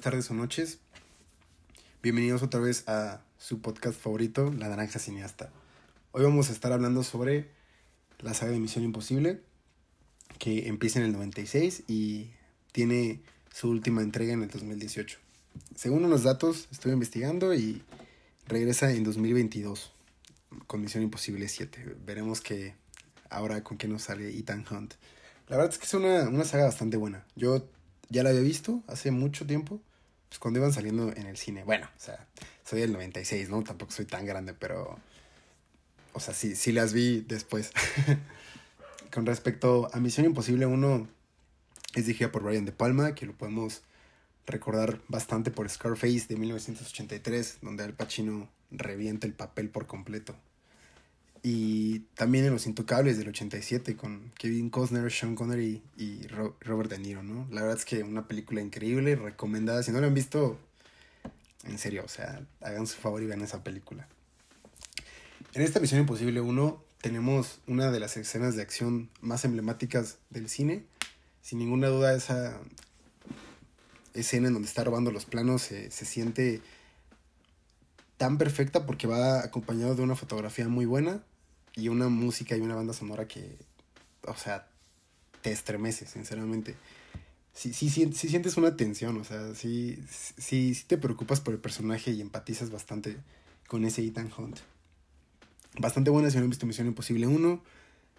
tardes o noches. Bienvenidos otra vez a su podcast favorito, La Naranja Cineasta. Hoy vamos a estar hablando sobre la saga de Misión Imposible, que empieza en el 96 y tiene su última entrega en el 2018. Según unos datos, estuve investigando y regresa en 2022 con Misión Imposible 7. Veremos que ahora con qué nos sale Ethan Hunt. La verdad es que es una, una saga bastante buena. Yo ya la había visto hace mucho tiempo, pues cuando iban saliendo en el cine. Bueno, o sea, soy del 96, ¿no? Tampoco soy tan grande, pero... O sea, sí, sí las vi después. Con respecto a Misión Imposible 1, es dirigida por Brian De Palma, que lo podemos recordar bastante por Scarface de 1983, donde Al Pacino revienta el papel por completo. Y también en Los Intocables del 87 con Kevin Costner, Sean Connery y Robert De Niro, ¿no? La verdad es que una película increíble, recomendada. Si no la han visto, en serio, o sea, hagan su favor y vean esa película. En esta Misión Imposible 1 tenemos una de las escenas de acción más emblemáticas del cine. Sin ninguna duda esa escena en donde está robando los planos se, se siente tan perfecta porque va acompañado de una fotografía muy buena y una música y una banda sonora que, o sea, te estremece, sinceramente. Sí, sientes una tensión, o sea, sí, sí, sí te preocupas por el personaje y empatizas bastante con ese Ethan Hunt. Bastante buena si no han visto Misión Imposible 1,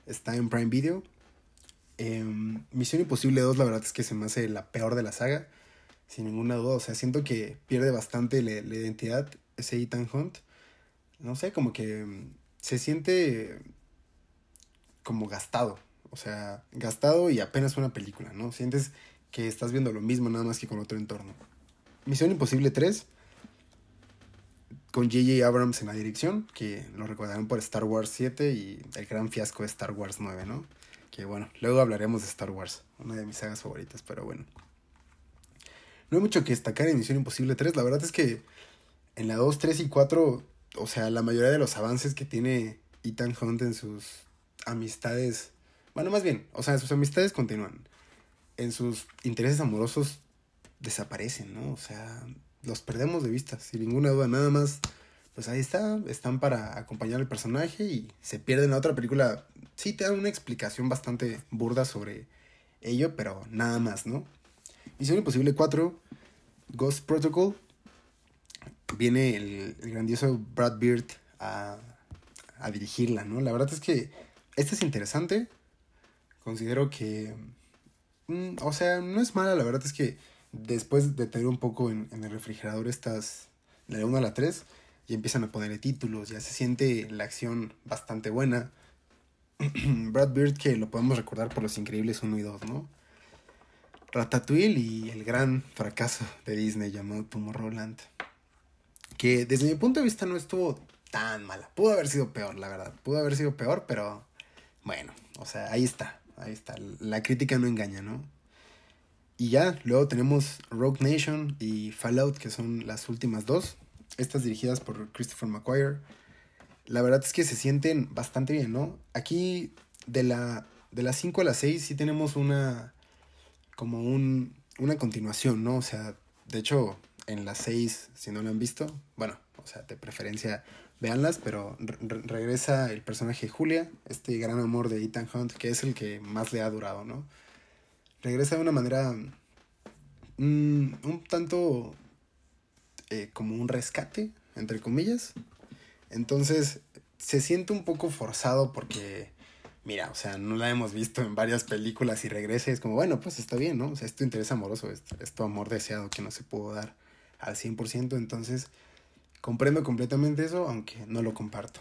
está en Prime Video. Em, Misión Imposible 2, la verdad es que se me hace la peor de la saga, sin ninguna duda. O sea, siento que pierde bastante la identidad ese Ethan Hunt, no sé, como que se siente como gastado. O sea, gastado y apenas una película, ¿no? Sientes que estás viendo lo mismo nada más que con otro entorno. Misión Imposible 3, con J.J. Abrams en la dirección, que lo recordarán por Star Wars 7 y el gran fiasco de Star Wars 9, ¿no? Que bueno, luego hablaremos de Star Wars, una de mis sagas favoritas, pero bueno. No hay mucho que destacar en Misión Imposible 3, la verdad es que en la 2, 3 y 4, o sea, la mayoría de los avances que tiene Ethan Hunt en sus amistades, bueno, más bien, o sea, sus amistades continúan. En sus intereses amorosos desaparecen, ¿no? O sea, los perdemos de vista, sin ninguna duda, nada más. Pues ahí está, están para acompañar al personaje y se pierden en la otra película. Sí, te dan una explicación bastante burda sobre ello, pero nada más, ¿no? Misión Imposible 4, Ghost Protocol, viene el, grandioso Brad Beard a, dirigirla, ¿no? La verdad es que esta es interesante. Considero que... Mm, o sea, no es mala, la verdad es que después de tener un poco en, el refrigerador estas... La 1 a la 3, y empiezan a ponerle títulos, ya se siente la acción bastante buena. Brad Beard que lo podemos recordar por Los Increíbles 1 y 2, ¿no? Ratatouille y el gran fracaso de Disney llamado Tomorrowland que desde mi punto de vista no estuvo tan mala. Pudo haber sido peor, la verdad. Pudo haber sido peor, pero bueno, o sea, ahí está, ahí está. La crítica no engaña, ¿no? Y ya, luego tenemos Rogue Nation y Fallout, que son las últimas dos. Estas dirigidas por Christopher McQuire. La verdad es que se sienten bastante bien, ¿no? Aquí de la de las 5 a las 6 sí tenemos una como un, una continuación, ¿no? O sea, de hecho, en las seis, si no lo han visto, bueno, o sea, de preferencia véanlas, pero regresa el personaje Julia, este gran amor de Ethan Hunt, que es el que más le ha durado, ¿no? Regresa de una manera mm, un tanto eh, como un rescate, entre comillas. Entonces, se siente un poco forzado porque, mira, o sea, no la hemos visto en varias películas y regresa y es como, bueno, pues está bien, ¿no? O sea, es interés amoroso, es amor deseado que no se pudo dar al 100%, entonces comprendo completamente eso, aunque no lo comparto.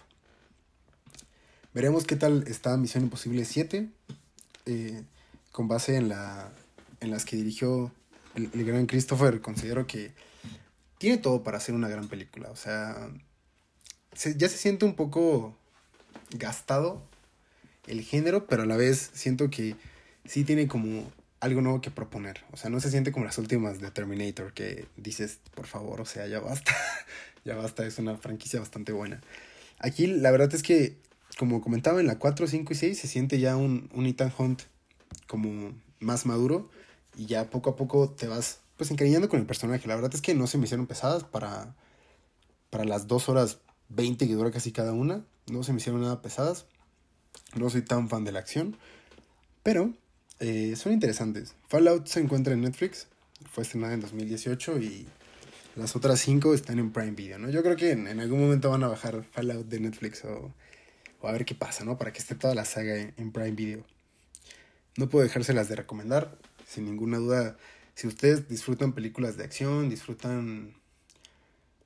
Veremos qué tal está Misión Imposible 7, eh, con base en, la, en las que dirigió el, gran Christopher, considero que tiene todo para hacer una gran película, o sea, ya se siente un poco gastado el género, pero a la vez siento que sí tiene como algo nuevo que proponer. O sea, no se siente como las últimas de Terminator que dices, por favor, o sea, ya basta. ya basta, es una franquicia bastante buena. Aquí la verdad es que, como comentaba, en la 4, 5 y 6 se siente ya un, un Ethan Hunt como más maduro y ya poco a poco te vas pues encariñando con el personaje. La verdad es que no se me hicieron pesadas para, para las dos horas 20 que dura casi cada una. No se me hicieron nada pesadas. No soy tan fan de la acción. Pero eh, son interesantes. Fallout se encuentra en Netflix. Fue estrenada en 2018 y las otras cinco están en Prime Video, ¿no? Yo creo que en, algún momento van a bajar Fallout de Netflix o, o, a ver qué pasa, ¿no? Para que esté toda la saga en, Prime Video. No puedo dejárselas de recomendar. Sin ninguna duda, si ustedes disfrutan películas de acción, disfrutan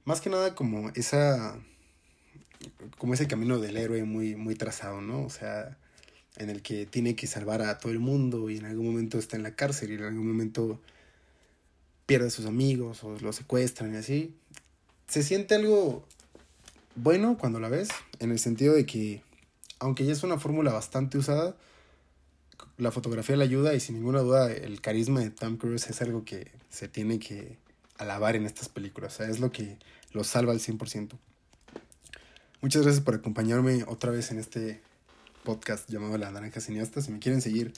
más que nada como esa como ese camino del héroe muy muy trazado, ¿no? O sea, en el que tiene que salvar a todo el mundo y en algún momento está en la cárcel y en algún momento pierde a sus amigos o lo secuestran y así. Se siente algo bueno cuando la ves, en el sentido de que, aunque ya es una fórmula bastante usada, la fotografía le ayuda y sin ninguna duda el carisma de Tom Cruise es algo que se tiene que alabar en estas películas, es lo que lo salva al 100%. Muchas gracias por acompañarme otra vez en este podcast llamado La Naranja Cineasta. Si me quieren seguir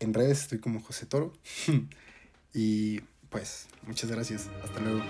en redes, estoy como José Toro. y pues, muchas gracias. Hasta luego.